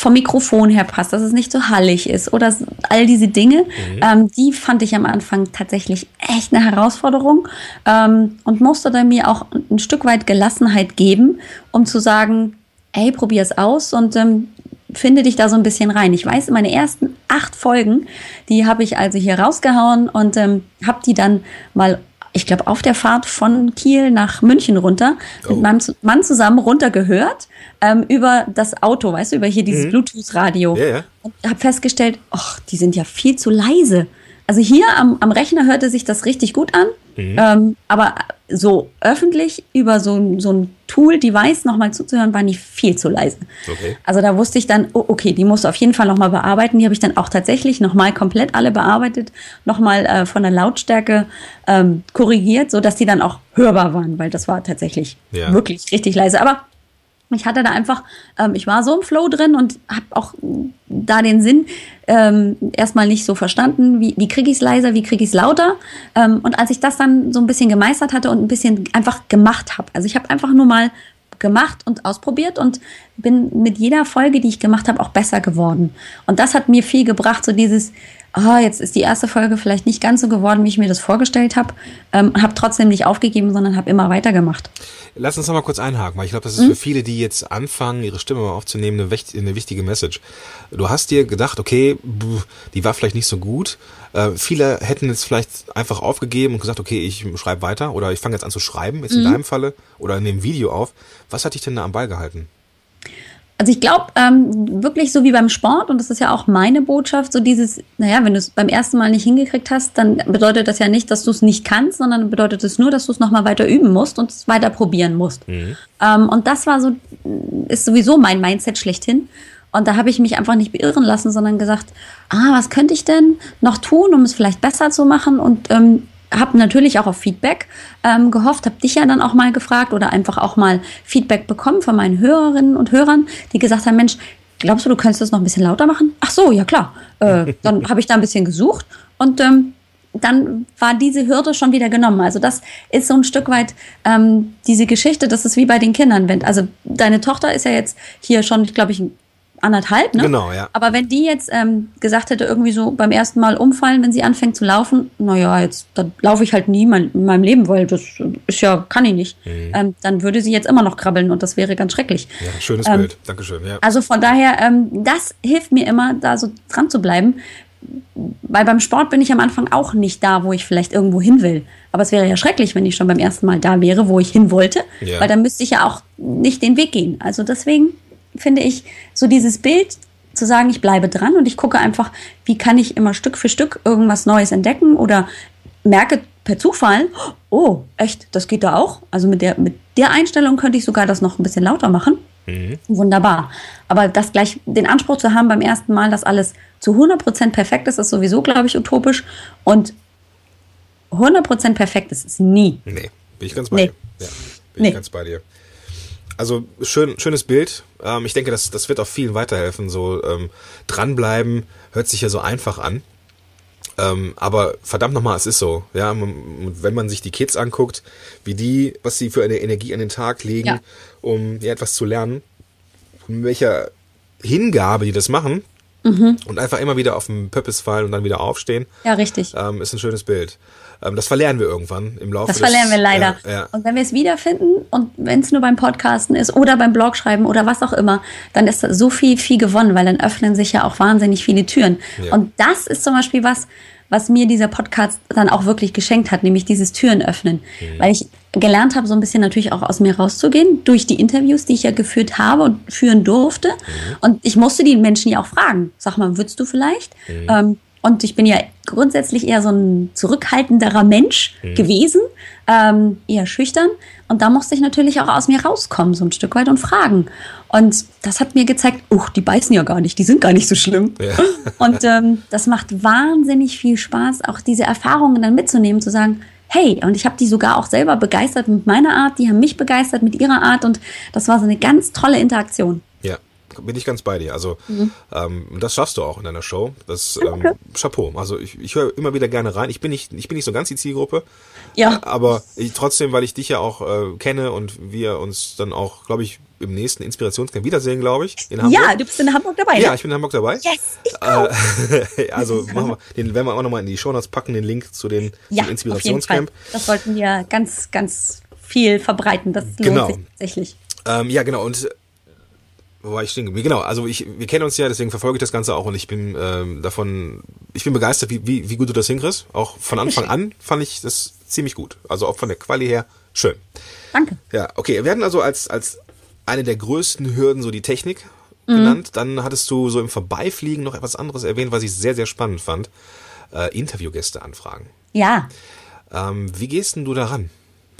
vom Mikrofon her passt, dass es nicht so hallig ist oder all diese Dinge, ähm, die fand ich am Anfang tatsächlich echt eine Herausforderung ähm, und musste dann mir auch ein Stück weit Gelassenheit geben, um zu sagen, ey, probier es aus und ähm, finde dich da so ein bisschen rein. Ich weiß, meine ersten acht Folgen, die habe ich also hier rausgehauen und ähm, habe die dann mal ich glaube, auf der Fahrt von Kiel nach München runter Oh. mit meinem Mann zusammen runtergehört ähm, über das Auto, weißt du, über hier dieses Bluetooth-Radio. Ja, ja. Und habe festgestellt, ach, die sind ja viel zu leise. Also hier am, am Rechner hörte sich das richtig gut an, ähm, aber so öffentlich über so, ein- so ein Tool-Device nochmal zuzuhören, war nicht viel zu leise. Okay. Also da wusste ich dann, oh, okay, die musst du auf jeden Fall nochmal bearbeiten. Die habe ich dann auch tatsächlich nochmal komplett alle bearbeitet, nochmal äh, von der Lautstärke ähm, korrigiert, sodass die dann auch hörbar waren, weil das war tatsächlich Ja. wirklich richtig leise. Aber Ich hatte da einfach, ähm, ich war so im Flow drin und habe auch da den Sinn ähm, erstmal nicht so verstanden, wie, wie kriege ich es leiser, wie kriege ich es lauter. Ähm, und als ich das dann so ein bisschen gemeistert hatte und ein bisschen einfach gemacht habe, also ich habe einfach nur mal gemacht und ausprobiert und bin mit jeder Folge, die ich gemacht habe, auch besser geworden. Und das hat mir viel gebracht, so dieses, ah, jetzt ist die erste Folge vielleicht nicht ganz so geworden, wie ich mir das vorgestellt habe, ähm, habe trotzdem nicht aufgegeben, sondern habe immer weitergemacht. Lass uns noch mal kurz einhaken, weil ich glaube, das ist für viele, die jetzt anfangen, ihre Stimme mal aufzunehmen, eine, eine wichtige Message. Du hast dir gedacht, okay, die war vielleicht nicht so gut. Äh, viele hätten jetzt vielleicht einfach aufgegeben und gesagt, okay, ich schreibe weiter oder ich fange jetzt an zu schreiben, jetzt in deinem Falle, oder nehme Video auf. Was hat dich denn da am Ball gehalten? Also ich glaube, ähm, wirklich so wie beim Sport, und das ist ja auch meine Botschaft, so dieses, naja, wenn du es beim ersten Mal nicht hingekriegt hast, dann bedeutet das ja nicht, dass du es nicht kannst, sondern bedeutet es nur, dass du es nochmal weiter üben musst und es weiter probieren musst. Ähm, und das war so, ist sowieso mein Mindset schlechthin. Und da habe ich mich einfach nicht beirren lassen, sondern gesagt, ah, was könnte ich denn noch tun, um es vielleicht besser zu machen? Und ähm, habe natürlich auch auf Feedback ähm, gehofft, habe dich ja dann auch mal gefragt oder einfach auch mal Feedback bekommen von meinen Hörerinnen und Hörern, die gesagt haben, Mensch, glaubst du, du könntest das noch ein bisschen lauter machen? Ach so, ja klar. Äh, dann habe ich da ein bisschen gesucht und ähm, dann war diese Hürde schon wieder genommen. Also das ist so ein Stück weit ähm, diese Geschichte, das ist wie bei den Kindern. Wenn, also deine Tochter ist ja jetzt hier schon, glaube ich, anderthalb, ne? Genau, ja. Aber wenn die jetzt ähm, gesagt hätte, irgendwie so beim ersten Mal umfallen, wenn sie anfängt zu laufen, naja, jetzt dann laufe ich halt nie mein, in meinem Leben, weil das ist ja, kann ich nicht. Ähm, dann würde sie jetzt immer noch krabbeln und das wäre ganz schrecklich. Ja, schönes Ähm, Bild. Dankeschön. Ja. Also von daher, ähm, das hilft mir immer, da so dran zu bleiben. Weil beim Sport bin ich am Anfang auch nicht da, wo ich vielleicht irgendwo hin will. Aber es wäre ja schrecklich, wenn ich schon beim ersten Mal da wäre, wo ich hin wollte. Ja. Weil dann müsste ich ja auch nicht den Weg gehen. Also deswegen finde ich so dieses Bild zu sagen, ich bleibe dran und ich gucke einfach, wie kann ich immer Stück für Stück irgendwas Neues entdecken oder merke per Zufall, oh, echt, das geht da auch. Also mit der, mit der Einstellung könnte ich sogar das noch ein bisschen lauter machen. Wunderbar. Aber das gleich, den Anspruch zu haben beim ersten Mal, dass alles zu 100% perfekt ist, ist sowieso, glaube ich, utopisch. Und 100% perfekt ist es nie. Nee, bin ich ganz bei Nee. dir. Ja, bin Nee. ich ganz bei dir. Also schön, schönes Bild. Ähm, ich denke, das, das wird auch vielen weiterhelfen. So ähm, dranbleiben hört sich ja so einfach an. Ähm, aber verdammt nochmal, es ist so. Ja, man, wenn man sich die Kids anguckt, wie die, was sie für eine Energie an den Tag legen, Ja. um ja, etwas zu lernen, mit welcher Hingabe die das machen Mhm. und einfach immer wieder auf den Pöppis fallen und dann wieder aufstehen, Ja, richtig. ähm, ist ein schönes Bild. Ähm, das verlernen wir irgendwann im Laufe Das des- verlernen wir leider. Ja, ja. Und wenn wir es wiederfinden und wenn es nur beim Podcasten ist oder beim Blogschreiben oder was auch immer, dann ist so viel, viel gewonnen, weil dann öffnen sich ja auch wahnsinnig viele Türen. Ja. Und das ist zum Beispiel was, was mir dieser Podcast dann auch wirklich geschenkt hat, nämlich dieses Türen öffnen. Mhm. Weil ich gelernt habe, so ein bisschen natürlich auch aus mir rauszugehen, durch die Interviews, die ich ja geführt habe und führen durfte. Mhm. Und ich musste die Menschen ja auch fragen. Sag mal, würdest du vielleicht? Mhm. Ähm, und ich bin ja grundsätzlich eher so ein zurückhaltenderer Mensch Mhm. gewesen, ähm, eher schüchtern. Und da musste ich natürlich auch aus mir rauskommen, so ein Stück weit und fragen. Und das hat mir gezeigt, oh, die beißen ja gar nicht, die sind gar nicht so schlimm. Ja. Und ähm, das macht wahnsinnig viel Spaß, auch diese Erfahrungen dann mitzunehmen, zu sagen, hey, und ich habe die sogar auch selber begeistert mit meiner Art, die haben mich begeistert mit ihrer Art und das war so eine ganz tolle Interaktion. Ja, bin ich ganz bei dir. Also Mhm. ähm, das schaffst du auch in deiner Show. Das ähm, Chapeau. Also ich, ich höre immer wieder gerne rein. Ich bin nicht, ich bin nicht so ganz die Zielgruppe, Ja, aber ich, trotzdem, weil ich dich ja auch äh, kenne und wir uns dann auch, glaube ich, im nächsten Inspirationscamp wiedersehen, glaube ich, in Hamburg. ja, du bist in Hamburg dabei. Ja, ne? ich bin in Hamburg dabei. Yes, ich auch. Äh, also machen wir, den werden wir auch nochmal in die Shownotes packen, den Link zu den Ja, zum. Inspirationscamp. Das sollten wir ganz, ganz viel verbreiten. Das lohnt Genau. sich tatsächlich. Ähm, ja, genau. Und wo war ich stehen geblieben? Genau, also ich, wir kennen uns ja, deswegen verfolge ich das Ganze auch und ich bin ähm, davon, ich bin begeistert, wie, wie, wie gut du das hinkriegst. Auch von Anfang an fand ich das ziemlich gut. Also auch von der Quali her schön. Danke. Ja, okay. Wir hatten also als, als eine der größten Hürden so die Technik Mhm. genannt. Dann hattest du so im Vorbeifliegen noch etwas anderes erwähnt, was ich sehr, sehr spannend fand. Äh, Interviewgäste anfragen. Ja, Ähm, wie gehst denn du daran?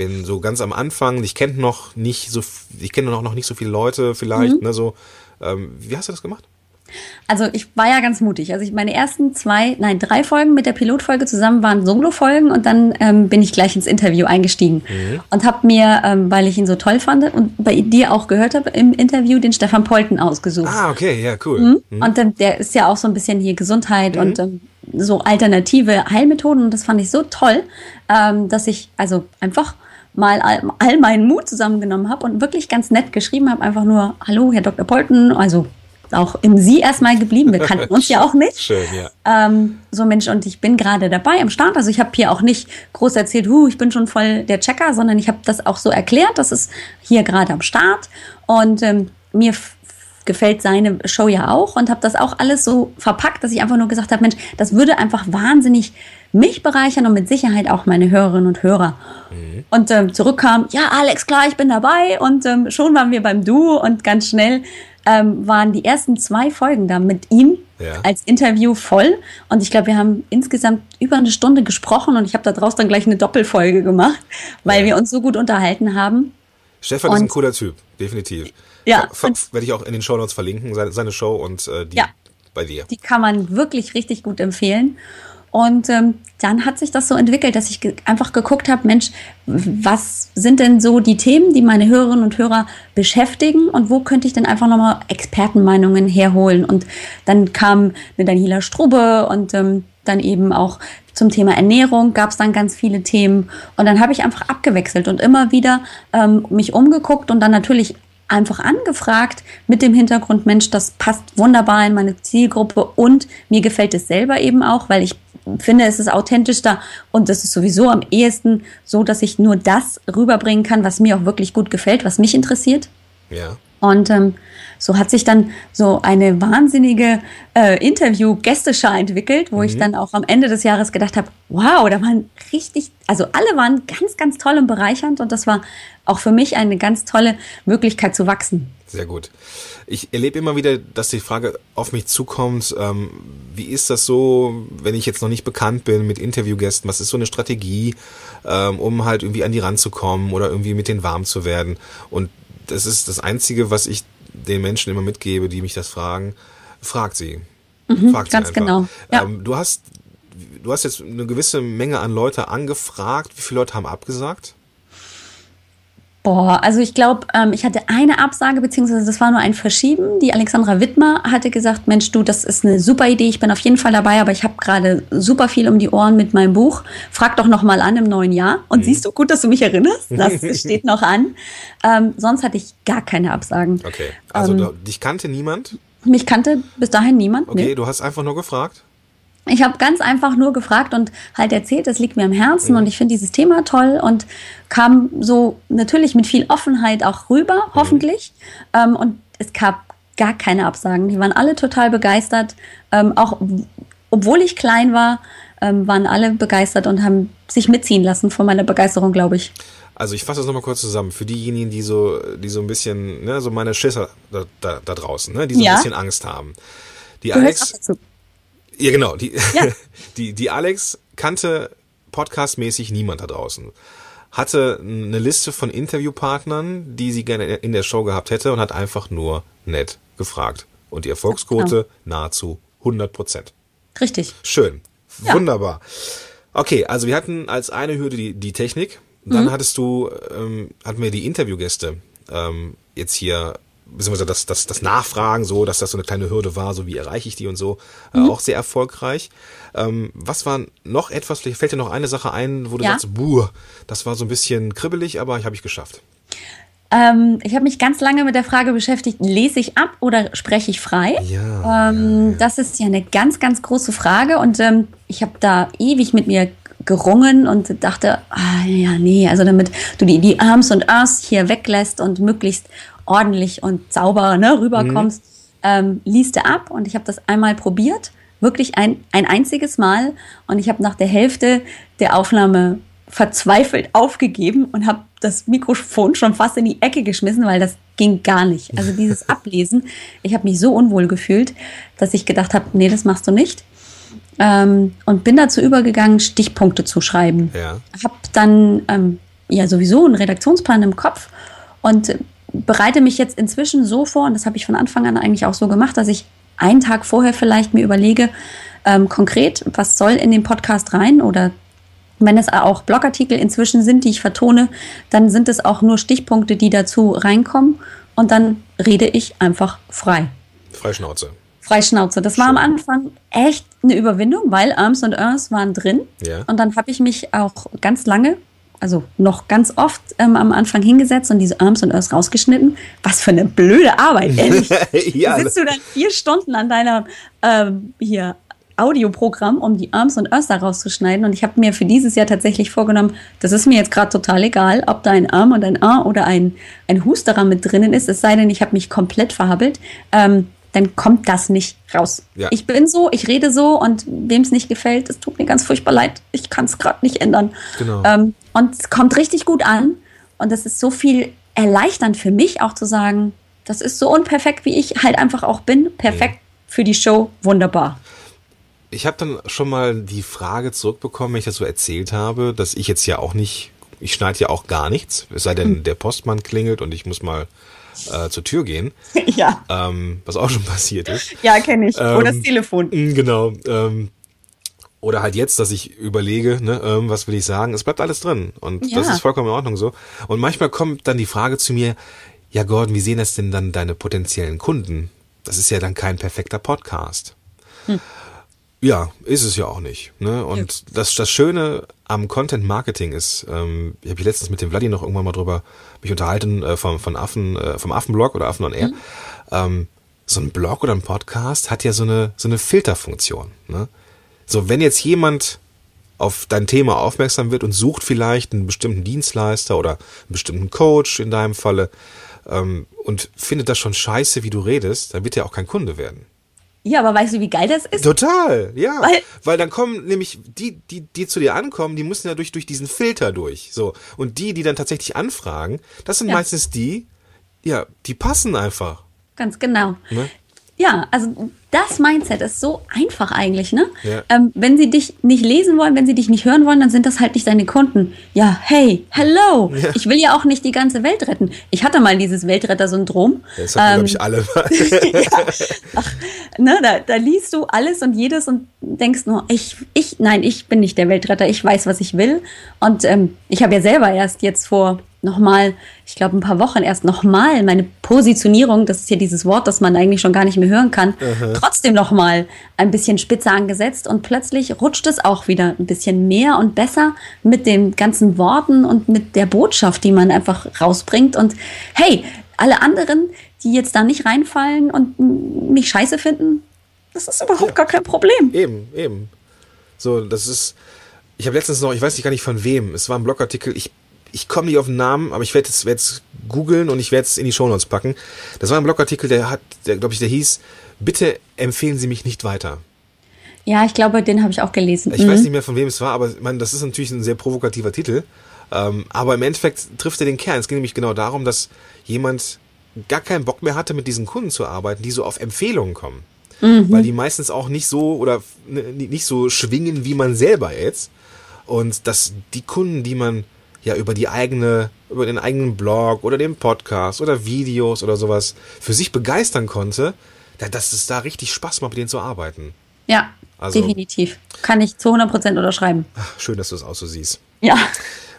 Bin so ganz am Anfang, ich kenne noch nicht so, ich kenne noch, noch nicht so viele Leute vielleicht, Mhm. ne, so. Ähm, wie hast du das gemacht? Also ich war ja ganz mutig. Also ich meine ersten zwei, nein, drei Folgen mit der Pilotfolge zusammen waren Solo-Folgen und dann ähm, bin ich gleich ins Interview eingestiegen und habe mir, ähm, weil ich ihn so toll fand und bei dir auch gehört habe im Interview, den Stefan Polten ausgesucht. Ah, okay, ja, cool. Mhm. Und ähm, der ist ja auch so ein bisschen hier Gesundheit und ähm, so alternative Heilmethoden und das fand ich so toll, ähm, dass ich also einfach mal all, all meinen Mut zusammengenommen habe und wirklich ganz nett geschrieben habe, einfach nur, hallo, Herr Dr. Polten, also auch im Sie erstmal geblieben. Wir kannten uns ja auch nicht. Schön, ja. Ähm, so Mensch, und ich bin gerade dabei am Start. Also ich habe hier auch nicht groß erzählt, huh, ich bin schon voll der Checker, sondern ich habe das auch so erklärt, das ist hier gerade am Start. Und ähm, mir gefällt seine Show ja auch und habe das auch alles so verpackt, dass ich einfach nur gesagt habe, Mensch, das würde einfach wahnsinnig mich bereichern und mit Sicherheit auch meine Hörerinnen und Hörer. Und ähm, zurückkam, ja, Alex, klar, ich bin dabei. Und ähm, schon waren wir beim Duo und ganz schnell ähm, waren die ersten zwei Folgen da mit ihm Ja. als Interview voll. Und ich glaube, wir haben insgesamt über eine Stunde gesprochen und ich habe daraus dann gleich eine Doppelfolge gemacht, weil wir uns so gut unterhalten haben. Stefan ist ein Und- cooler Typ, definitiv. Ja, und- Werde ich auch in den Shownotes verlinken, seine, seine Show und äh, die Ja. bei dir. Die kann man wirklich richtig gut empfehlen. Und ähm, dann hat sich das so entwickelt, dass ich ge einfach geguckt habe, Mensch, was sind denn so die Themen, die meine Hörerinnen und Hörer beschäftigen und wo könnte ich denn einfach nochmal Expertenmeinungen herholen? Und dann kam eine Daniela Strube und ähm, dann eben auch zum Thema Ernährung gab es dann ganz viele Themen. Und dann habe ich einfach abgewechselt und immer wieder ähm, mich umgeguckt und dann natürlich einfach angefragt mit dem Hintergrund, Mensch, das passt wunderbar in meine Zielgruppe und mir gefällt es selber eben auch, weil ich finde, es ist authentischster und das ist sowieso am ehesten so, dass ich nur das rüberbringen kann, was mir auch wirklich gut gefällt, was mich interessiert. Ja. Und ähm, so hat sich dann so eine wahnsinnige äh, Interview-Gästeschar entwickelt, wo ich dann auch am Ende des Jahres gedacht habe, wow, da waren richtig, also alle waren ganz, ganz toll und bereichernd und das war auch für mich eine ganz tolle Möglichkeit zu wachsen. Sehr gut. Ich erlebe immer wieder, dass die Frage auf mich zukommt, ähm, wie ist das so, wenn ich jetzt noch nicht bekannt bin mit Interviewgästen, was ist so eine Strategie, ähm, um halt irgendwie an die ranzukommen oder irgendwie mit denen warm zu werden? Und das ist das Einzige, was ich den Menschen immer mitgebe, die mich das fragen. Fragt sie. Fragt sie ganz einfach. genau, ja. Ähm, du hast du hast jetzt eine gewisse Menge an Leute angefragt. Wie viele Leute haben abgesagt? Boah, also ich glaube, ähm, ich hatte eine Absage, beziehungsweise das war nur ein Verschieben. Die Alexandra Wittmer hatte gesagt, Mensch, du, das ist eine super Idee, ich bin auf jeden Fall dabei, aber ich habe gerade super viel um die Ohren mit meinem Buch. Frag doch noch mal an im neuen Jahr. Und siehst du, gut, dass du mich erinnerst, das steht noch an. Ähm, sonst hatte ich gar keine Absagen. Okay. Also Ähm, dich kannte niemand? Mich kannte bis dahin niemand. Okay, nee. du hast einfach nur gefragt? Ich habe ganz einfach nur gefragt und halt erzählt, es liegt mir am Herzen und ich finde dieses Thema toll und kam so natürlich mit viel Offenheit auch rüber, hoffentlich. Ähm, und es gab gar keine Absagen. Die waren alle total begeistert. Ähm, auch obwohl ich klein war, ähm, waren alle begeistert und haben sich mitziehen lassen von meiner Begeisterung, glaube ich. Also ich fasse das nochmal kurz zusammen. Für diejenigen, die so, die so ein bisschen, ne, so meine Schisser da, da, da draußen, ne, die so Ja. ein bisschen Angst haben. Die Alex. Ja genau, die, Ja. die, die Alex kannte podcastmäßig niemand da draußen. Hatte eine Liste von Interviewpartnern, die sie gerne in der Show gehabt hätte und hat einfach nur nett gefragt. Und die Erfolgsquote nahezu 100 Prozent. Richtig. Schön. Ja. Wunderbar. Okay, also wir hatten als eine Hürde die, die Technik. Dann hattest du, ähm, hatten wir die Interviewgäste ähm, jetzt hier, beziehungsweise das, das, das Nachfragen so, dass das so eine kleine Hürde war, so wie erreiche ich die und so, äh, auch sehr erfolgreich. Ähm, was war noch etwas, vielleicht fällt dir noch eine Sache ein, wo du Ja. sagst, buh, das war so ein bisschen kribbelig, aber habe ich geschafft. Ähm, ich habe mich ganz lange mit der Frage beschäftigt, lese ich ab oder spreche ich frei? Ja, Ähm, Das ist ja eine ganz, ganz große Frage und ähm, ich habe da ewig mit mir gerungen und dachte, ah, ja, nee, also damit du die, die Arms und Ers hier weglässt und möglichst ordentlich und sauber ne, rüberkommst, ähm, liest du ab und ich habe das einmal probiert, wirklich ein, ein einziges Mal und ich habe nach der Hälfte der Aufnahme verzweifelt aufgegeben und habe das Mikrofon schon fast in die Ecke geschmissen, weil das ging gar nicht. Also dieses Ablesen, ich habe mich so unwohl gefühlt, dass ich gedacht habe, nee, das machst du nicht. Ähm, und bin dazu übergegangen, Stichpunkte zu schreiben. Ja. Habe dann ähm, ja sowieso einen Redaktionsplan im Kopf und bereite mich jetzt inzwischen so vor, und das habe ich von Anfang an eigentlich auch so gemacht, dass ich einen Tag vorher vielleicht mir überlege, ähm, konkret, was soll in den Podcast rein oder wenn es auch Blogartikel inzwischen sind, die ich vertone, dann sind es auch nur Stichpunkte, die dazu reinkommen und dann rede ich einfach frei. Freischnauze. Freischnauze. Das war am Anfang echt eine Überwindung, weil Arms und Earns waren drin. Ja. Und dann habe ich mich auch ganz lange, also noch ganz oft ähm, am Anfang hingesetzt und diese Arms und Earns rausgeschnitten. Was für eine blöde Arbeit, ehrlich. Ja, sitzt du dann vier Stunden an deiner ähm, hier Audioprogramm, um die Arms und Earths da rauszuschneiden. Und ich habe mir für dieses Jahr tatsächlich vorgenommen, das ist mir jetzt gerade total egal, ob da ein Arm und ein A oder ein, ein Husterer mit drinnen ist, es sei denn, ich habe mich komplett verhabbelt. Ähm, dann kommt das nicht raus. Ja. Ich bin so, ich rede so und wem es nicht gefällt, es tut mir ganz furchtbar leid. Ich kann es gerade nicht ändern. Genau. Ähm, und es kommt richtig gut an. Und das ist so viel erleichternd für mich auch zu sagen, das ist so unperfekt, wie ich halt einfach auch bin. Perfekt für die Show, wunderbar. Ich habe dann schon mal die Frage zurückbekommen, wenn ich das so erzählt habe, dass ich jetzt ja auch nicht, ich schneide ja auch gar nichts, es sei denn, der Postmann klingelt und ich muss mal äh, zur Tür gehen, ja, ähm, was auch schon passiert ist. ja, kenne ich. Ähm, Oder das Telefon. Genau. Ähm, oder halt jetzt, dass ich überlege, ne, ähm, was will ich sagen? Es bleibt alles drin. Und das Ja. ist vollkommen in Ordnung so. Und manchmal kommt dann die Frage zu mir, ja Gordon, wie sehen das denn dann deine potenziellen Kunden? Das ist ja dann kein perfekter Podcast. Ja, ist es ja auch nicht. Ne? Und das, das Schöne am Content Marketing ist, ähm, ich habe letztens mit dem Vladi noch irgendwann mal drüber mich unterhalten äh, vom, von Affen, äh, vom Affenblog oder Affen on Air. Ähm, so ein Blog oder ein Podcast hat ja so eine, so eine Filterfunktion. Ne? So, wenn jetzt jemand auf dein Thema aufmerksam wird und sucht vielleicht einen bestimmten Dienstleister oder einen bestimmten Coach in deinem Falle ähm, und findet das schon scheiße, wie du redest, dann wird er auch kein Kunde werden. Ja, aber weißt du, wie geil das ist? Total, ja. Weil- Weil, dann kommen nämlich die, die, die zu dir ankommen, die müssen ja durch, durch diesen Filter durch. So. Und die, die dann tatsächlich anfragen, das sind Ja. meistens die, ja, die passen einfach. Ganz genau. Ne? Ja, also das Mindset ist so einfach eigentlich, ne? Ja. Ähm, wenn sie dich nicht lesen wollen, wenn sie dich nicht hören wollen, dann sind das halt nicht deine Kunden. Ja, hey, hello. Ja. Ich will ja auch nicht die ganze Welt retten. Ich hatte mal dieses Weltretter-Syndrom. Das haben, Ähm, glaube ich, alle. ne, da, da liest du alles und jedes und denkst nur, ich, ich, nein, ich bin nicht der Weltretter, ich weiß, was ich will. Und ähm, ich habe ja selber erst jetzt vor nochmal, ich glaube ein paar Wochen erst nochmal meine Positionierung, das ist hier dieses Wort, das man eigentlich schon gar nicht mehr hören kann, trotzdem nochmal ein bisschen spitzer angesetzt und plötzlich rutscht es auch wieder ein bisschen mehr und besser mit den ganzen Worten und mit der Botschaft, die man einfach rausbringt. Und hey, alle anderen, die jetzt da nicht reinfallen und mich scheiße finden, das ist überhaupt gar kein Problem. Eben, eben. So, das ist. Ich habe letztens noch, ich weiß nicht gar nicht von wem, es war ein Blogartikel, ich, ich komme nicht auf den Namen, aber ich werde es werd's googeln und ich werde es in die Shownotes packen. Das war ein Blogartikel, der hat, der, glaube ich, der hieß, bitte empfehlen Sie mich nicht weiter. Ja, ich glaube, den habe ich auch gelesen. Ich Mhm. weiß nicht mehr, von wem es war, aber meine, das ist natürlich ein sehr provokativer Titel. Ähm, aber im Endeffekt trifft er den Kern. Es ging nämlich genau darum, dass jemand gar keinen Bock mehr hatte, mit diesen Kunden zu arbeiten, die so auf Empfehlungen kommen. Weil die meistens auch nicht so oder nicht so schwingen, wie man selber jetzt. Und dass die Kunden, die man ja über die eigene, über den eigenen Blog oder den Podcast oder Videos oder sowas für sich begeistern konnte, da- dass es da richtig Spaß macht, mit denen zu arbeiten. Ja, Also- definitiv. Kann ich zu 100% unterschreiben. Ach, schön, dass du es auch so siehst. Ja.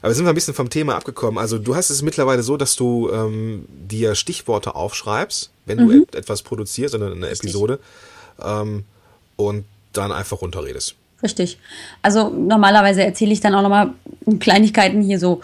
Aber sind wir ein bisschen vom Thema abgekommen. Also du hast es mittlerweile so, dass du ähm, dir Stichworte aufschreibst, wenn du et etwas produzierst oder eine Episode ähm, und dann einfach runterredest. Richtig. Also normalerweise erzähle ich dann auch nochmal Kleinigkeiten hier so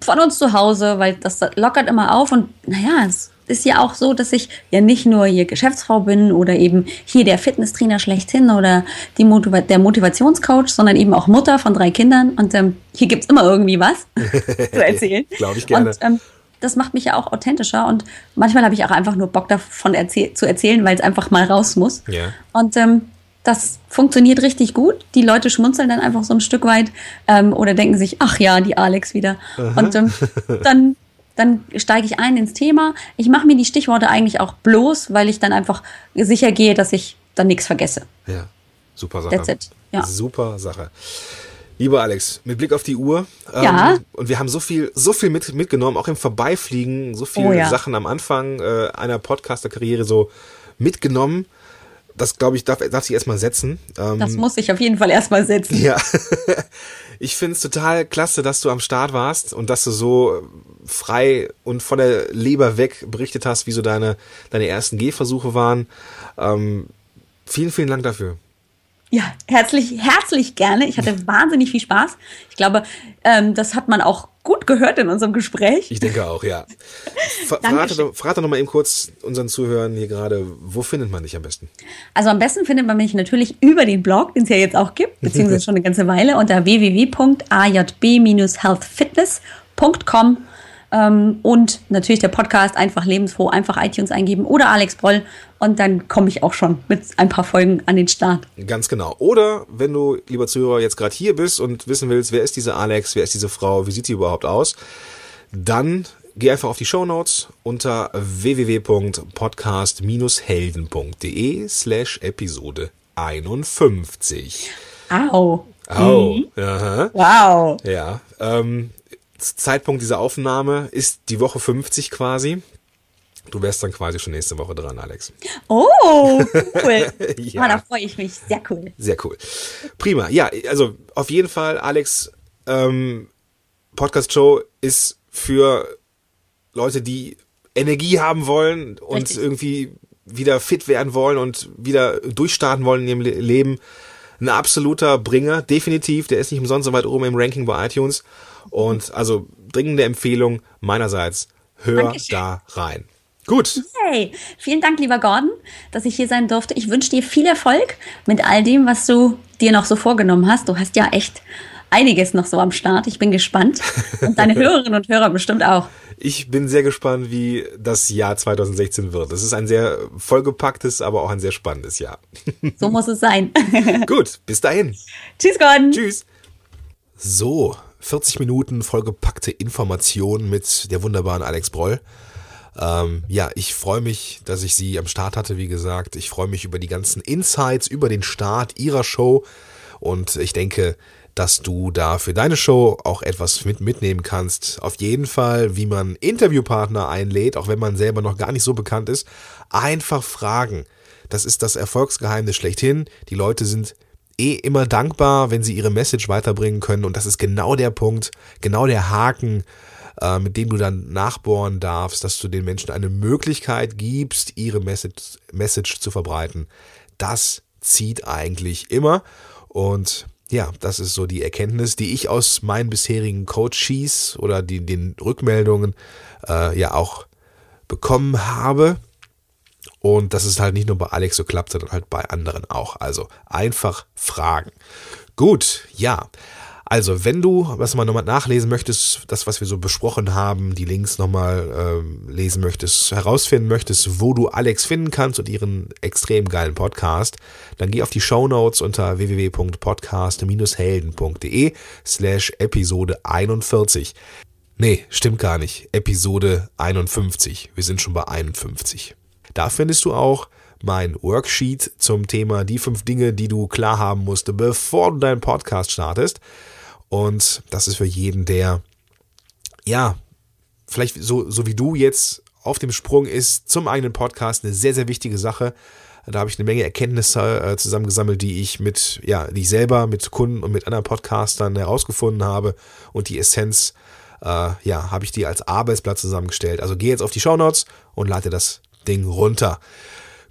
von uns zu Hause, weil das lockert immer auf und naja, es ist ja auch so, dass ich ja nicht nur hier Geschäftsfrau bin oder eben hier der Fitnesstrainer schlechthin oder die Motiva der Motivationscoach, sondern eben auch Mutter von drei Kindern und ähm, hier gibt's immer irgendwie was zu erzählen. Glaub ich gerne. Und ähm, das macht mich ja auch authentischer und manchmal habe ich auch einfach nur Bock davon erzähl zu erzählen, weil es einfach mal raus muss. Ja. Und ähm, das funktioniert richtig gut. Die Leute schmunzeln dann einfach so ein Stück weit ähm, oder denken sich, ach ja, die Alex wieder. Und ähm, dann, dann steige ich ein ins Thema. Ich mache mir die Stichworte eigentlich auch bloß, weil ich dann einfach sicher gehe, dass ich dann nichts vergesse. Ja, super Sache. That's it. Ja. Super Sache. Lieber Alex, mit Blick auf die Uhr. ähm, Ja. Und wir haben so viel, so viel mit, mitgenommen, auch im Vorbeifliegen, so viele Oh ja. Sachen am Anfang äh, einer Podcaster-Karriere so mitgenommen. Das glaube ich, darf, darf sich erstmal setzen. Ähm, Das muss ich auf jeden Fall erstmal setzen. ja. Ich finde es total klasse, dass du am Start warst und dass du so frei und von der Leber weg berichtet hast, wie so deine, deine ersten Gehversuche waren. Ähm, vielen, vielen Dank dafür. Ja, herzlich, herzlich gerne. Ich hatte wahnsinnig viel Spaß. Ich glaube, ähm, das hat man auch gut gehört in unserem Gespräch. Ich denke auch, ja. Ver verrate, doch- verrate noch mal eben kurz unseren Zuhörern hier gerade, wo findet man dich am besten? Also am besten findet man mich natürlich über den Blog, den es ja jetzt auch gibt, beziehungsweise schon eine ganze Weile, unter www.ajb-healthfitness.com und natürlich der Podcast einfach lebensfroh, einfach iTunes eingeben oder Alex Broll und dann komme ich auch schon mit ein paar Folgen an den Start. Ganz genau. Oder wenn du, lieber Zuhörer, jetzt gerade hier bist und wissen willst, wer ist diese Alex, wer ist diese Frau, wie sieht sie überhaupt aus, dann geh einfach auf die Shownotes unter www.podcast-helden.de slash Episode 51. Au. Oh, aha. Wow. Ja, ähm, Zeitpunkt dieser Aufnahme ist die Woche 50 quasi. Du wärst dann quasi schon nächste Woche dran, Alex. Oh, cool. Ja. Ah, da freue ich mich. Sehr cool. Sehr cool. Prima. Ja, also auf jeden Fall, Alex, ähm, Podcast-Show ist für Leute, die Energie haben wollen und Richtig. irgendwie wieder fit werden wollen und wieder durchstarten wollen in ihrem Le Leben. Ein absoluter Bringer, definitiv. Der ist nicht umsonst so weit oben im Ranking bei iTunes. Und also dringende Empfehlung meinerseits. Hör Dankeschön. da rein. Gut. Hey, vielen Dank, lieber Gordon, dass ich hier sein durfte. Ich wünsche dir viel Erfolg mit all dem, was du dir noch so vorgenommen hast. Du hast ja echt einiges noch so am Start. Ich bin gespannt. Und deine Hörerinnen und Hörer bestimmt auch. Ich bin sehr gespannt, wie das Jahr 2016 wird. Es ist ein sehr vollgepacktes, aber auch ein sehr spannendes Jahr. So muss es sein. Gut, bis dahin. Tschüss, Gordon. Tschüss. So, 40 Minuten vollgepackte Informationen mit der wunderbaren Alex Broll. Ähm, ja, ich freue mich, dass ich sie am Start hatte, wie gesagt. Ich freue mich über die ganzen Insights, über den Start ihrer Show. Und ich denke, dass du da für deine Show auch etwas mit mitnehmen kannst. Auf jeden Fall, wie man Interviewpartner einlädt, auch wenn man selber noch gar nicht so bekannt ist. Einfach fragen. Das ist das Erfolgsgeheimnis schlechthin. Die Leute sind eh immer dankbar, wenn sie ihre Message weiterbringen können. Und das ist genau der Punkt, genau der Haken, äh, mit dem du dann nachbohren darfst, dass du den Menschen eine Möglichkeit gibst, ihre Message, Message zu verbreiten. Das zieht eigentlich immer. Und ja, das ist so die Erkenntnis, die ich aus meinen bisherigen Coaches oder die, den Rückmeldungen äh, ja auch bekommen habe. Und dass es halt nicht nur bei Alex so klappt, sondern halt bei anderen auch. Also einfach fragen. Gut, ja. Also, wenn du was mal nochmal nachlesen möchtest, das, was wir so besprochen haben, die Links nochmal ähm, lesen möchtest, herausfinden möchtest, wo du Alex finden kannst und ihren extrem geilen Podcast, dann geh auf die Shownotes unter www.podcast-helden.de slash Episode 41. Nee, stimmt gar nicht. Episode 51. Wir sind schon bei 51. Da findest du auch mein Worksheet zum Thema die fünf Dinge, die du klar haben musst, bevor du deinen Podcast startest. Und das ist für jeden, der, ja, vielleicht so, so wie du jetzt auf dem Sprung ist zum eigenen Podcast, eine sehr, sehr wichtige Sache. Da habe ich eine Menge Erkenntnisse äh, zusammengesammelt, die ich mit, ja, die ich selber mit Kunden und mit anderen Podcastern herausgefunden habe. Und die Essenz, äh, ja, habe ich dir als Arbeitsblatt zusammengestellt. Also geh jetzt auf die Shownotes und lade das Ding runter.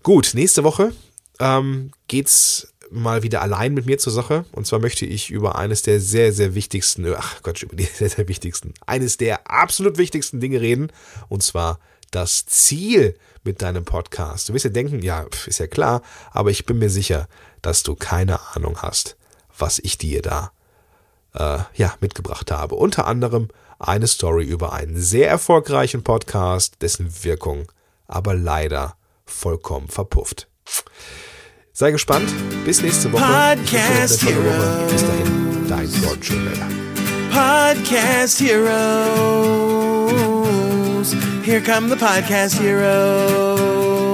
Gut, nächste Woche ähm, geht's mal wieder allein mit mir zur Sache. Und zwar möchte ich über eines der sehr, sehr wichtigsten, ach Gott, über die sehr, sehr wichtigsten, eines der absolut wichtigsten Dinge reden. Und zwar das Ziel mit deinem Podcast. Du wirst ja denken, ja, ist ja klar, aber ich bin mir sicher, dass du keine Ahnung hast, was ich dir da äh, ja, mitgebracht habe. Unter anderem eine Story über einen sehr erfolgreichen Podcast, dessen Wirkung aber leider vollkommen verpufft. Sei gespannt. Bis nächste Woche. Podcast. Heroes. Bis dahin, dein Gordon Schönwälder. Podcast heroes. Here come the podcast heroes.